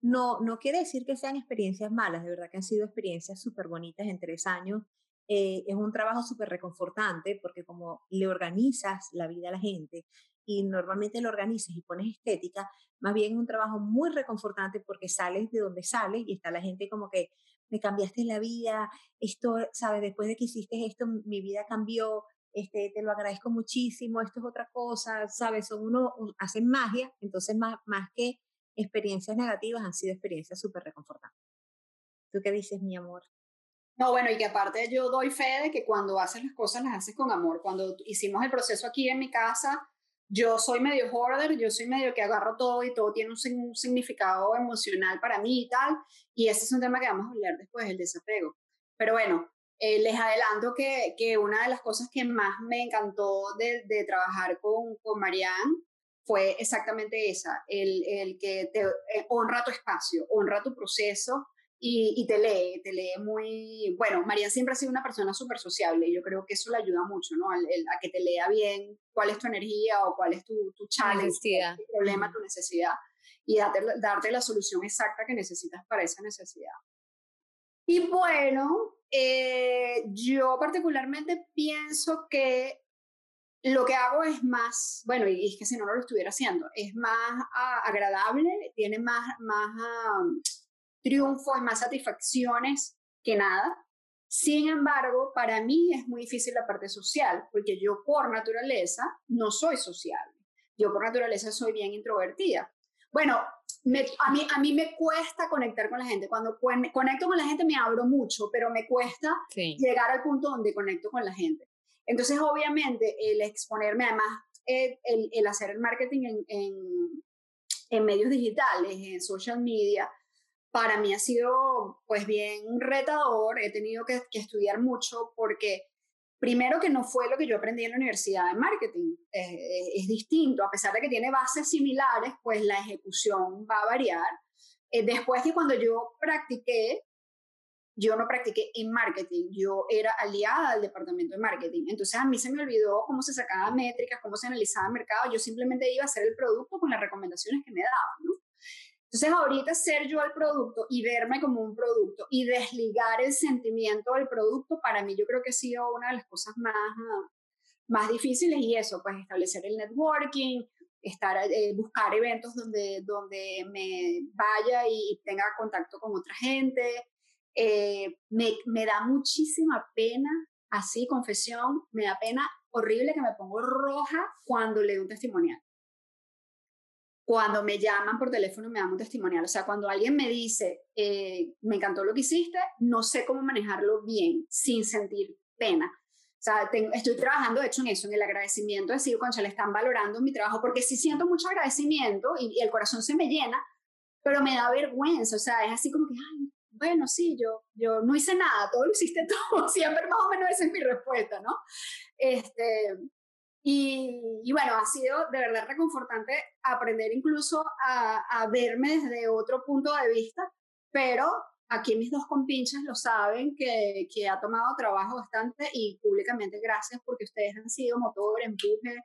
no, no quiere decir que sean experiencias malas, de verdad que han sido experiencias súper bonitas en tres años. Eh, es un trabajo súper reconfortante porque como le organizas la vida a la gente y normalmente lo organizas y pones estética, más bien es un trabajo muy reconfortante porque sales de donde sales y está la gente como que me cambiaste la vida, esto, sabes, después de que hiciste esto, mi vida cambió, este, te lo agradezco muchísimo, esto es otra cosa, sabes, son uno, hacen magia, entonces más, más que experiencias negativas han sido experiencias súper reconfortantes. ¿Tú qué dices, mi amor? No, bueno, y que aparte yo doy fe de que cuando haces las cosas las haces con amor. Cuando hicimos el proceso aquí en mi casa, yo soy medio hoarder, yo soy medio que agarro todo y todo tiene un, significado emocional para mí y tal. Y ese es un tema que vamos a hablar después, el desapego. Pero bueno, eh, les adelanto que, que, una de las cosas que más me encantó de, de trabajar con, con Marianne fue exactamente esa, el, el que te eh, honra tu espacio, honra tu proceso y, y, te lee, te lee muy, bueno, Marianne siempre ha sido una persona súper sociable y yo creo que eso le ayuda mucho, ¿no? a que te lea bien cuál es tu energía o cuál es tu, tu challenge, tu problema, tu necesidad y darte, darte la solución exacta que necesitas para esa necesidad. Y bueno, eh, yo particularmente pienso que lo que hago es más, bueno, y es que si no, no lo estuviera haciendo, es más ah, agradable, tiene más, más um, triunfos, más satisfacciones que nada. Sin embargo, para mí es muy difícil la parte social, porque yo por naturaleza no soy sociable. Yo por naturaleza soy bien introvertida. Bueno, a, mí, a mí me cuesta conectar con la gente. Cuando conecto con la gente me abro mucho, pero me cuesta llegar al punto donde conecto con la gente. Entonces, obviamente, el exponerme, además, el, el, hacer el marketing en, en, en, medios digitales, en social media, para mí ha sido pues bien retador. He tenido que, que estudiar mucho porque Primero que no fue lo que yo aprendí en la universidad de marketing, es distinto, a pesar de que tiene bases similares, pues la ejecución va a variar. Eh, después que cuando yo practiqué, yo no practiqué en marketing, yo era aliada del departamento de marketing, entonces a mí se me olvidó cómo se sacaban métricas, cómo se analizaba el mercado, yo simplemente iba a hacer el producto con las recomendaciones que me daban, ¿no? Entonces ahorita ser yo el producto y verme como un producto y desligar el sentimiento del producto, para mí yo creo que ha sido una de las cosas más, más difíciles y eso, pues establecer el networking, estar, eh, buscar eventos donde, donde me vaya y tenga contacto con otra gente. Eh, me, da muchísima pena, así, confesión, me da pena horrible que me pongo roja cuando leo un testimonial cuando me llaman por teléfono me dan un testimonial. O sea, cuando alguien me dice, eh, me encantó lo que hiciste, no sé cómo manejarlo bien, sin sentir pena. O sea, estoy trabajando, de hecho, en eso, en el agradecimiento, decir, concha, le están valorando mi trabajo, porque sí siento mucho agradecimiento y, el corazón se me llena, pero me da vergüenza. O sea, es así como que, ay, bueno, sí, yo, yo no hice nada, todo lo hiciste todo, siempre más o menos esa es mi respuesta, ¿no? Este, y, bueno, ha sido de verdad reconfortante aprender incluso a, a, verme desde otro punto de vista, pero aquí mis dos compinches lo saben que, que ha tomado trabajo bastante y públicamente gracias porque ustedes han sido motor, empuje.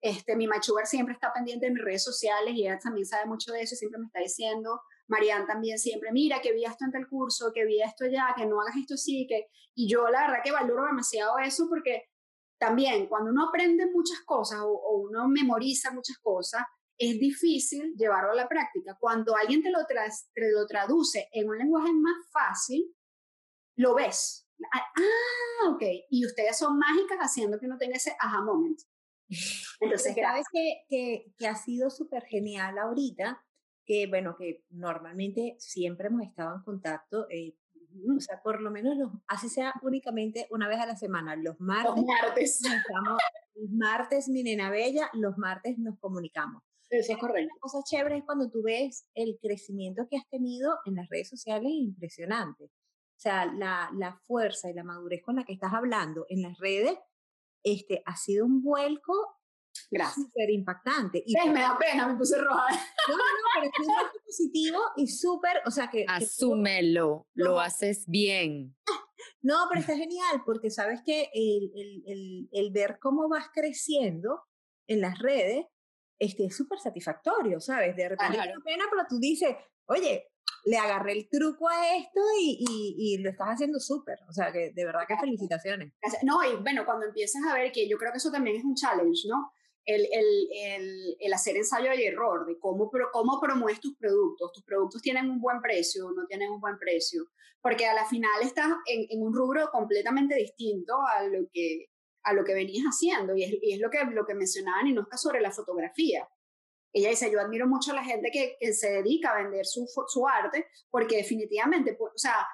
Este, mi machugar siempre está pendiente de mis redes sociales y ella también sabe mucho de eso y siempre me está diciendo, Marianne también siempre, mira, que vi esto en el curso, que vi esto ya, que no hagas esto así, que... Y yo la verdad que valoro demasiado eso porque también cuando uno aprende muchas cosas o, uno memoriza muchas cosas, es difícil llevarlo a la práctica. Cuando alguien te lo, te lo traduce en un lenguaje más fácil, lo ves. Ah, ah, ok. Y ustedes son mágicas haciendo que uno tenga ese aha moment. Entonces, sabes que, que, que, ha sido súper genial ahorita, que bueno, que normalmente siempre hemos estado en contacto, eh, o sea, por lo menos los, así sea únicamente una vez a la semana, los martes. Los martes. los martes, mi nena bella, los martes nos comunicamos. Eso es correcto. Una cosa chévere es cuando tú ves el crecimiento que has tenido en las redes sociales, impresionante. O sea, la, la fuerza y la madurez con la que estás hablando en las redes este, ha sido un vuelco Gracias. Súper impactante. Y me da pena, me puse roja. No, no, no, pero es un positivo y súper, o sea que... Asúmelo, lo haces bien. No, pero está genial porque sabes que el, el, el, el ver cómo vas creciendo en las redes este, es súper satisfactorio, ¿sabes? De repente claro. pena, pero tú dices, oye, le agarré el truco a esto y, y, y lo estás haciendo súper. O sea, que de verdad que felicitaciones. No, y bueno, cuando empiezas a ver que yo creo que eso también es un challenge, ¿no? El, el, el, hacer ensayo y error de cómo, cómo promueves tus productos. Tus productos tienen un buen precio, no tienen un buen precio, porque a la final estás en, un rubro completamente distinto a lo que, a lo que venías haciendo. Y es, y es lo, que, lo que mencionaba Ninosca sobre la fotografía. Ella dice, yo admiro mucho a la gente que, que se dedica a vender su, su arte, porque definitivamente, o sea,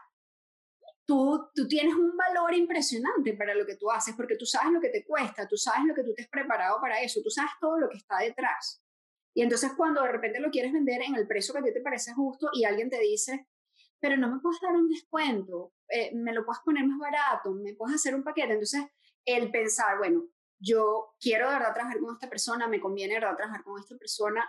tú, tú tienes un valor impresionante para lo que tú haces, porque tú sabes lo que te cuesta, tú sabes lo que tú te has preparado para eso, tú sabes todo lo que está detrás. Y entonces cuando de repente lo quieres vender en el precio que a ti te parece justo y alguien te dice, pero no me puedes dar un descuento, eh, me lo puedes poner más barato, me puedes hacer un paquete. Entonces, el pensar, bueno, yo quiero de verdad trabajar con esta persona, me conviene de verdad trabajar con esta persona,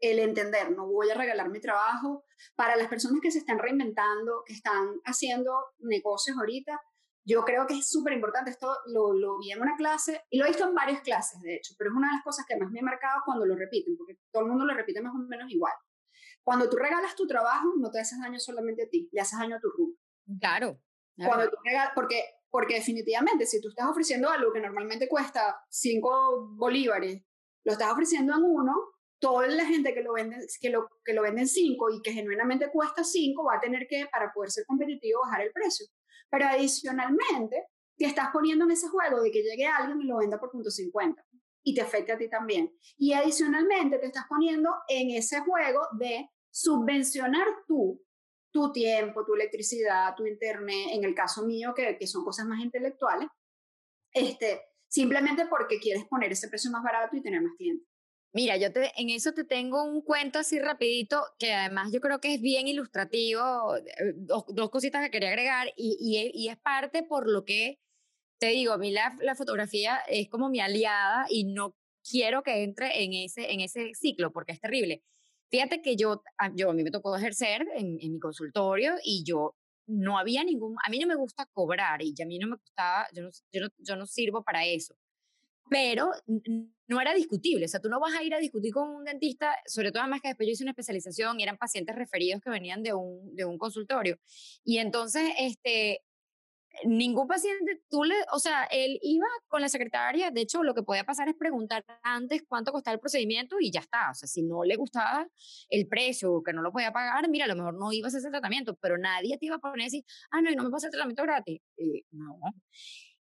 el entender, no voy a regalar mi trabajo. Para las personas que se están reinventando, que están haciendo negocios ahorita, yo creo que es súper importante. Esto lo, lo, vi en una clase y lo he visto en varias clases, de hecho, pero es una de las cosas que más me ha marcado cuando lo repiten, porque todo el mundo lo repite más o menos igual. Cuando tú regalas tu trabajo, no te haces daño solamente a ti, le haces daño a tu rubro. Claro. Cuando tú regalas, porque, porque definitivamente, si tú estás ofreciendo algo que normalmente cuesta 5 bolívares, lo estás ofreciendo en uno, toda la gente que lo vende que lo, que lo venden 5 y que genuinamente cuesta 5 va a tener que, para poder ser competitivo, bajar el precio. Pero adicionalmente, te estás poniendo en ese juego de que llegue alguien y lo venda por punto 50 y te afecte a ti también. Y adicionalmente te estás poniendo en ese juego de subvencionar tú tu tiempo, tu electricidad, tu internet, en el caso mío, que, que son cosas más intelectuales, este, simplemente porque quieres poner ese precio más barato y tener más clientes. Mira, yo te, en eso te tengo un cuento así rapidito, que además yo creo que es bien ilustrativo, eh, dos, dos cositas que quería agregar, y, y, es parte por lo que te digo, a mí la, la, fotografía es como mi aliada y no quiero que entre en ese, en ese ciclo, porque es terrible. Fíjate que yo, yo a mí me tocó ejercer en, en mi consultorio y yo no había ningún, a mí no me gusta cobrar y a mí no me gustaba, yo no, yo no, yo no sirvo para eso pero no era discutible, o sea, tú no vas a ir a discutir con un dentista, sobre todo además que después yo hice una especialización y eran pacientes referidos que venían de un, de un consultorio. Y entonces, este, ningún paciente, tú le, o sea, él iba con la secretaria, de hecho, lo que podía pasar es preguntar antes cuánto costaba el procedimiento y ya está, o sea, si no le gustaba el precio que no lo podía pagar, mira, a lo mejor no iba a ese tratamiento, pero nadie te iba a poner y decir, ah, no, y no me pasa el tratamiento gratis. No.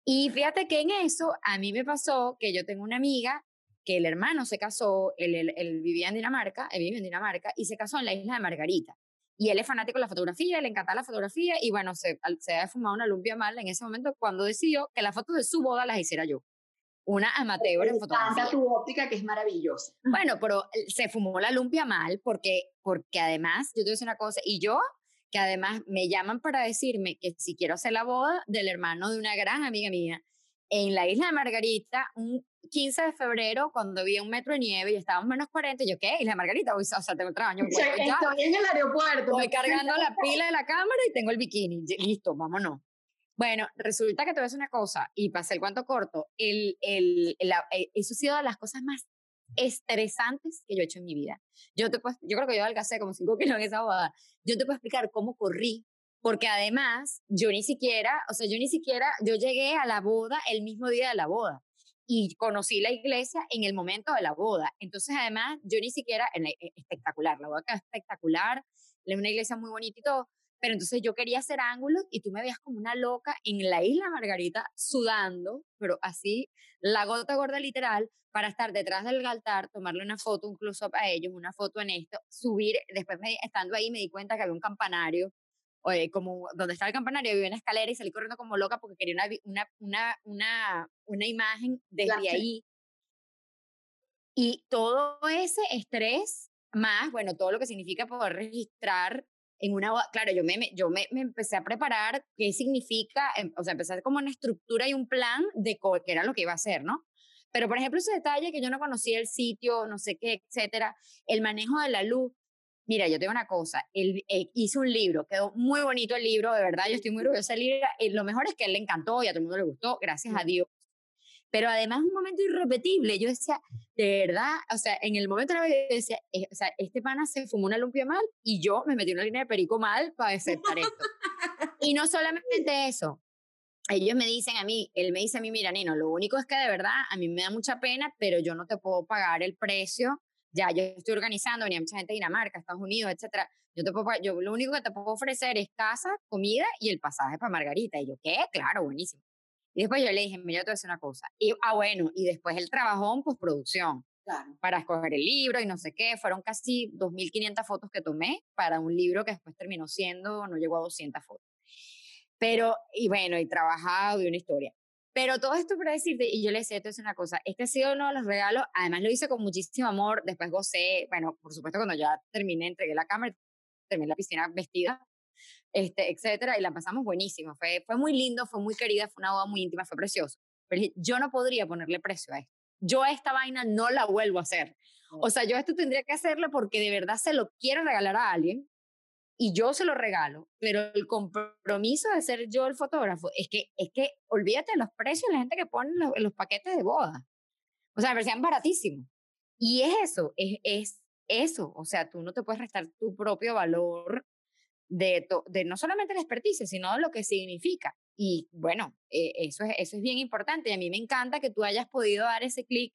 Y fíjate que en eso a mí me pasó que yo tengo una amiga que el hermano se casó, él, él, vivía en Dinamarca, él vive en Dinamarca y se casó en la isla de Margarita. Y él es fanático de la fotografía, le encanta la fotografía y bueno, se, se había fumado una lumpia mal en ese momento cuando decidió que las fotos de su boda las hiciera yo. Una amateur en fotografía. tu óptica que es maravillosa. Bueno, pero se fumó la lumpia mal porque, porque además, yo te voy a decir una cosa, y yo que además me llaman para decirme que si quiero hacer la boda del hermano de una gran amiga mía en la isla de Margarita, un 15 de febrero, cuando había un metro de nieve y estábamos menos 40, yo, ¿qué? Isla de Margarita, o sea, tengo otro año. Estoy en el aeropuerto. Voy cargando la pila de la cámara y tengo el bikini. Listo, vámonos. Bueno, resulta que te ves una cosa, y pasé el cuanto corto, el, el, eh, eso ha sido de las cosas más estresantes que yo he hecho en mi vida. Yo, te puedo, yo creo que yo adelgacé como 5 kilos en esa boda. Yo te puedo explicar cómo corrí, porque además yo ni siquiera, o sea, yo ni siquiera, yo llegué a la boda el mismo día de la boda. y conocí la iglesia en el momento de la boda. Entonces, además, yo ni siquiera, e, espectacular, la boda quedó espectacular, una iglesia muy bonita pero entonces yo quería hacer ángulos y tú me veías como una loca en la isla Margarita sudando, pero así, la gota gorda literal, para estar detrás del altar, tomarle una foto, un close-up a ellos, una foto en esto, subir, después estando ahí me di cuenta que había un campanario, oye, como donde estaba el campanario, había una escalera y salí corriendo como loca porque quería una, una, una, una, una imagen desde ahí. Y todo ese estrés, más, bueno, todo lo que significa poder registrar en una claro, yo me, yo me, me, empecé a preparar qué significa, em, o sea, empecé como una estructura y un plan de qué era lo que iba a hacer, ¿no? Pero, por ejemplo, ese detalle que yo no conocía el sitio, no sé qué, etcétera, el manejo de la luz. Mira, yo tengo una cosa, él hizo un libro, quedó muy bonito el libro, de verdad, yo estoy muy orgullosa del libro. Eh, lo mejor es que a él le encantó y a todo el mundo le gustó, gracias a Dios. Pero además un momento irrepetible. Yo decía, de verdad, o sea, en el momento de la vida yo decía, eh, o sea, este pana se fumó una lumpia mal y yo me metí una línea de perico mal para aceptar esto. y no solamente eso, ellos me dicen a mí, él me dice a mí, mira, Nino, lo único es que de verdad a mí me da mucha pena, pero yo no te puedo pagar el precio. Ya, yo estoy organizando, venía mucha gente de Dinamarca, Estados Unidos, etcétera. Yo, te puedo, yo lo único que te puedo ofrecer es casa, comida y el pasaje para Margarita. Y yo, ¿qué? Claro, buenísimo. Y después yo le dije, mira, te voy a decir una cosa. Y, ah, bueno, y después el trabajó en postproducción. Claro. Para escoger el libro y no sé qué. Fueron casi 2.500 fotos que tomé para un libro que después terminó siendo, no llegó a 200 fotos. Pero, y bueno, y trabajado y una historia. Pero todo esto para decirte, y yo le decía, esto es una cosa, este ha sido uno de los regalos, además lo hice con muchísimo amor, después gocé, bueno, por supuesto cuando ya terminé, entregué la cámara, terminé la piscina vestida, este, etcétera, y la pasamos buenísimo, fue, fue muy lindo, fue muy querida, fue una boda muy íntima, fue precioso, pero yo no podría ponerle precio a esto, yo esta vaina no la vuelvo a hacer, o sea, yo esto tendría que hacerlo porque de verdad se lo quiero regalar a alguien, y yo se lo regalo, pero el compromiso de ser yo el fotógrafo es que, es que olvídate de los precios de la gente que pone los, los paquetes de boda. O sea, me parecían baratísimos. Y es eso, es, es eso. O sea, tú no te puedes restar tu propio valor de, no solamente la experticia, sino lo que significa. Y bueno, eh, eso, es, eso es bien importante. Y a mí me encanta que tú hayas podido dar ese clic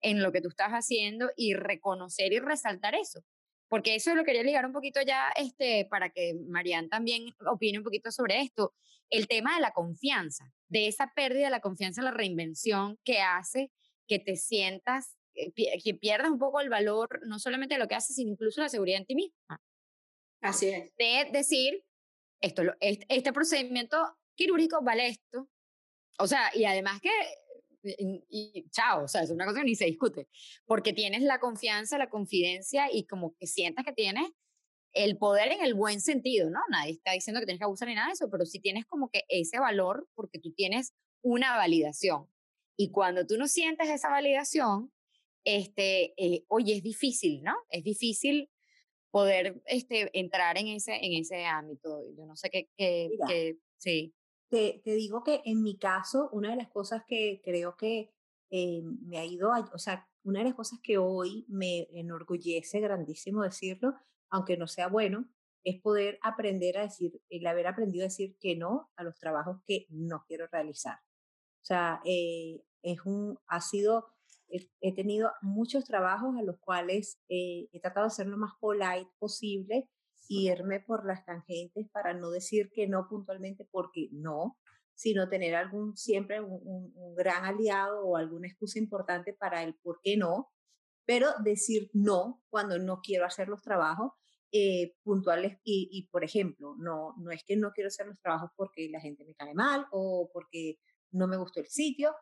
en lo que tú estás haciendo y reconocer y resaltar eso porque eso lo quería ligar un poquito ya este, para que Marianne también opine un poquito sobre esto, el tema de la confianza, de esa pérdida de la confianza la reinvención que hace que te sientas, eh, que pierdas un poco el valor, no solamente de lo que haces, sino incluso la seguridad en ti misma. Así es. De decir, esto, este, este procedimiento quirúrgico vale esto. O sea, y además que y, chao, o sea, es una cosa que ni se discute, porque tienes la confianza, la confidencia y como que sientas que tienes el poder en el buen sentido, ¿no? Nadie está diciendo que tienes que abusar ni nada de eso, pero sí tienes como que ese valor porque tú tienes una validación. Y cuando tú no sientes esa validación, este, eh, oye, es difícil, ¿no? Es difícil poder este, entrar en ese, en ese ámbito. Yo no sé qué, qué, sí te, digo que en mi caso, una de las cosas que creo que eh, me ha ido, o sea, una de las cosas que hoy me enorgullece grandísimo decirlo, aunque no sea bueno, es poder aprender a decir, el haber aprendido a decir que no a los trabajos que no quiero realizar. O sea, eh, es un, ha sido, he, tenido muchos trabajos a los cuales eh, he tratado de ser lo más polite posible irme por las tangentes para no decir que no puntualmente porque no, sino tener algún siempre un, gran aliado o alguna excusa importante para el por qué no, pero decir no cuando no quiero hacer los trabajos eh, puntuales y, y, por ejemplo, no, no es que no quiero hacer los trabajos porque la gente me cae mal o porque no me gustó el sitio,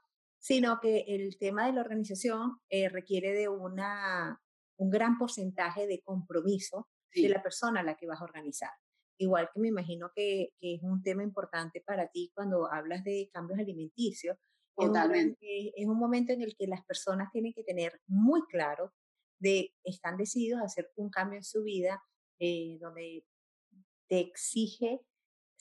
sino que el tema de la organización eh, requiere de una, un gran porcentaje de compromiso de la persona a la que vas a organizar. Igual que me imagino que, que, es un tema importante para ti cuando hablas de cambios alimenticios. Totalmente. Es un, momento en el que las personas tienen que tener muy claro de están decididos a hacer un cambio en su vida eh, donde te exige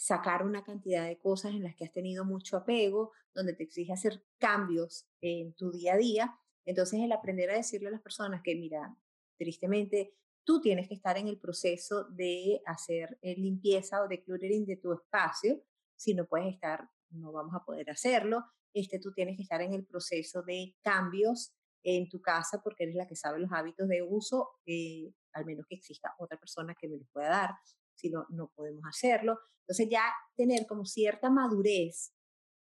sacar una cantidad de cosas en las que has tenido mucho apego, donde te exige hacer cambios en tu día a día. Entonces, el aprender a decirle a las personas que, mira, tristemente tú tienes que estar en el proceso de hacer eh, limpieza o de cluttering de tu espacio. Si no puedes estar, no vamos a poder hacerlo. este, tú tienes que estar en el proceso de cambios en tu casa porque eres la que sabe los hábitos de uso, eh, al menos que exista otra persona que me los pueda dar, si no, podemos hacerlo. Entonces ya tener como cierta madurez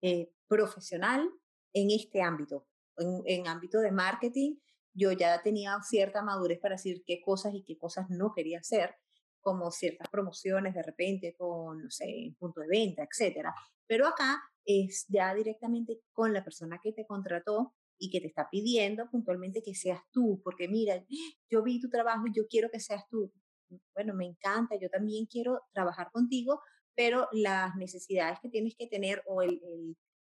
eh, profesional en este ámbito, en, en ámbito de marketing, yo ya tenía cierta madurez para decir qué cosas y qué cosas no quería hacer, como ciertas promociones de repente con, no sé, punto de venta, etcétera. Pero acá es ya directamente con la persona que te contrató y que te está pidiendo puntualmente que seas tú, porque mira, yo vi tu trabajo y yo quiero que seas tú. Bueno, me encanta, yo también quiero trabajar contigo, pero las necesidades que tienes que tener o el,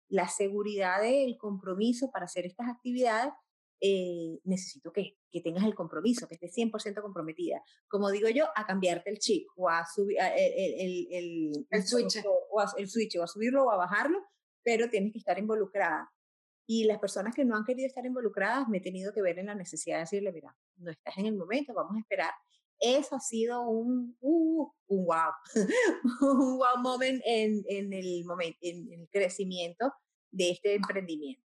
la seguridad del compromiso para hacer estas actividades eh, necesito que, que tengas el compromiso, que estés 100% comprometida. Como digo yo, a cambiarte el chip o a subir el, el, el, switch. O a, el switch o a subirlo o a bajarlo, pero tienes que estar involucrada. Y las personas que no han querido estar involucradas, me he tenido que ver en la necesidad de decirle, mira, no estás en el momento, vamos a esperar. Eso ha sido un, uh, un wow, un wow moment en, en el momento, en el crecimiento de este emprendimiento.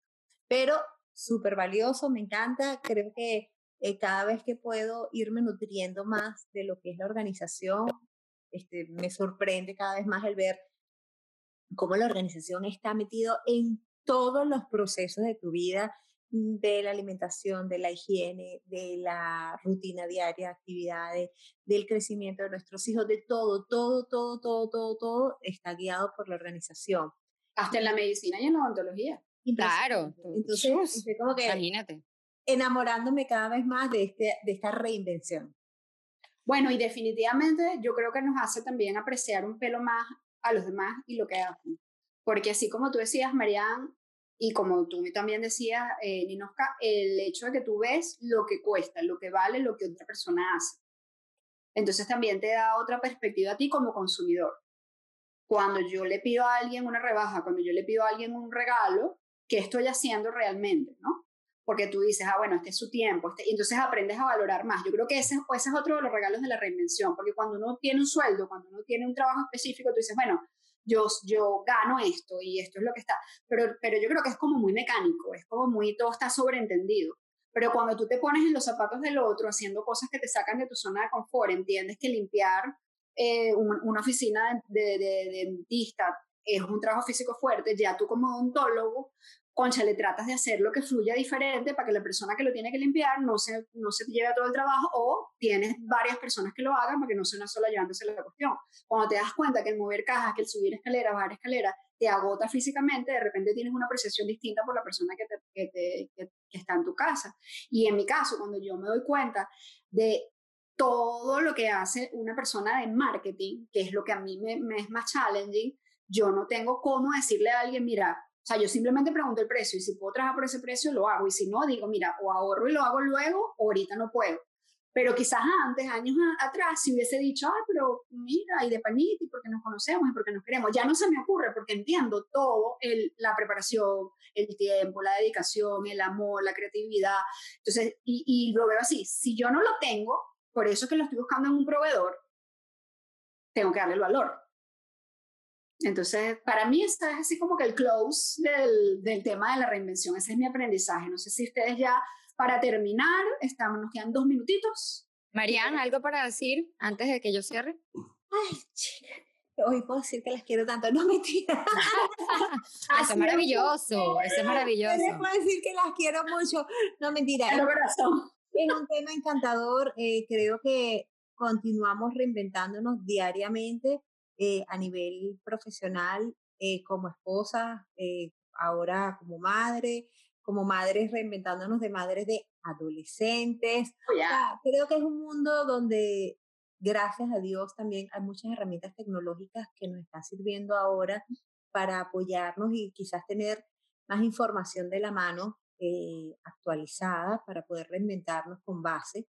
Pero súper valioso, me encanta, creo que eh, cada vez que puedo irme nutriendo más de lo que es la organización, este, me sorprende cada vez más el ver cómo la organización está metido en todos los procesos de tu vida, de la alimentación, de la higiene, de la rutina diaria, actividades, del crecimiento de nuestros hijos, de todo, todo, todo, todo, todo, todo está guiado por la organización. Hasta en la medicina y en la odontología. Claro. Entonces, como que imagínate. enamorándome cada vez más de, este, de esta reinvención. Bueno, y definitivamente yo creo que nos hace también apreciar un pelo más a los demás y lo que hacen. Porque así como tú decías, Marianne, y como tú también decías, eh, Ninoska, el hecho de que tú ves lo que cuesta, lo que vale, lo que otra persona hace. Entonces también te da otra perspectiva a ti como consumidor. Cuando yo le pido a alguien una rebaja, cuando yo le pido a alguien un regalo, qué estoy haciendo realmente, ¿no? Porque tú dices, ah, bueno, este es su tiempo, este, y entonces aprendes a valorar más. Yo creo que ese, ese es otro de los regalos de la reinvención, porque cuando uno tiene un sueldo, cuando uno tiene un trabajo específico, tú dices, bueno, yo, yo gano esto y esto es lo que está, pero, pero yo creo que es como muy mecánico, es como muy, todo está sobreentendido. Pero cuando tú te pones en los zapatos del otro, haciendo cosas que te sacan de tu zona de confort, entiendes que limpiar eh, una oficina de, de, de, dentista es un trabajo físico fuerte, ya tú como odontólogo concha, le tratas de hacer lo que fluya diferente para que la persona que lo tiene que limpiar no se, no se lleve todo el trabajo o tienes varias personas que lo hagan para que no sea una sola llevándose la cuestión. Cuando te das cuenta que el mover cajas, que el subir escaleras, bajar escaleras, te agota físicamente, de repente tienes una percepción distinta por la persona que, te, está en tu casa. Y en mi caso, cuando yo me doy cuenta de todo lo que hace una persona de marketing, que es lo que a mí me, me es más challenging, yo no tengo cómo decirle a alguien, mira, sea, yo simplemente pregunto el precio y si puedo trabajar por ese precio, lo hago. Y si no, digo, mira, o ahorro y lo hago luego, o ahorita no puedo. Pero quizás antes, años atrás, si hubiese dicho, ah, pero mira, y de panita, y porque nos conocemos, y porque nos queremos, ya no se me ocurre, porque entiendo todo, el, la preparación, el tiempo, la dedicación, el amor, la creatividad. Entonces, y, y lo veo así, si yo no lo tengo, por eso es que lo estoy buscando en un proveedor, tengo que darle el valor. Entonces, para mí está es así como que el close del, del, tema de la reinvención. Ese es mi aprendizaje. No sé si ustedes ya, para terminar, estamos, nos quedan dos minutitos. Mariana, ¿algo para decir antes de que yo cierre? Ay, chica. Hoy puedo decir que las quiero tanto, no mentira. eso es maravilloso, eso es maravilloso. Les puedo decir que las quiero mucho, no mentira. El corazón. Es un tema encantador, eh, creo que continuamos reinventándonos diariamente eh, a nivel profesional, eh, como esposa, eh, ahora como madre, como madres reinventándonos de madres de adolescentes. Oh, creo que es un mundo donde, gracias a Dios, también hay muchas herramientas tecnológicas que nos están sirviendo ahora para apoyarnos y quizás tener más información de la mano actualizada para poder reinventarnos con base.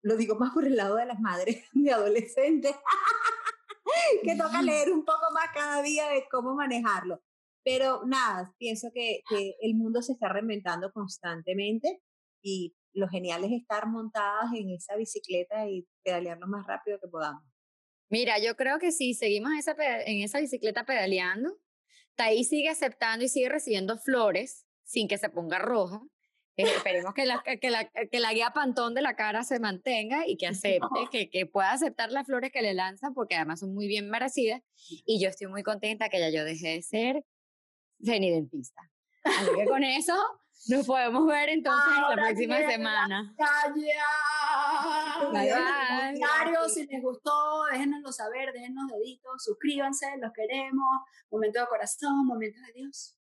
lo digo más por el lado de las madres de adolescentes. que toca leer un poco más cada día de cómo manejarlo. Pero nada, pienso que, que el mundo se está reinventando constantemente y lo genial es estar montadas en esa bicicleta y pedalear lo más rápido que podamos. Mira, yo creo que si seguimos esa, en esa bicicleta pedaleando, ahí sigue aceptando y sigue recibiendo flores sin que se ponga roja. Eh, esperemos que la, que, la, que la guía pantón de la cara se mantenga y que acepte, que, que pueda aceptar las flores que le lanzan, porque además son muy bien merecidas. Y yo estoy muy contenta que ya yo dejé de ser cenidentista. Así que con eso nos podemos ver entonces la próxima semana. Bye, bye. Si les gustó, déjenoslo saber, déjenos deditos, suscríbanse, los queremos. Momento de corazón, momento de Dios.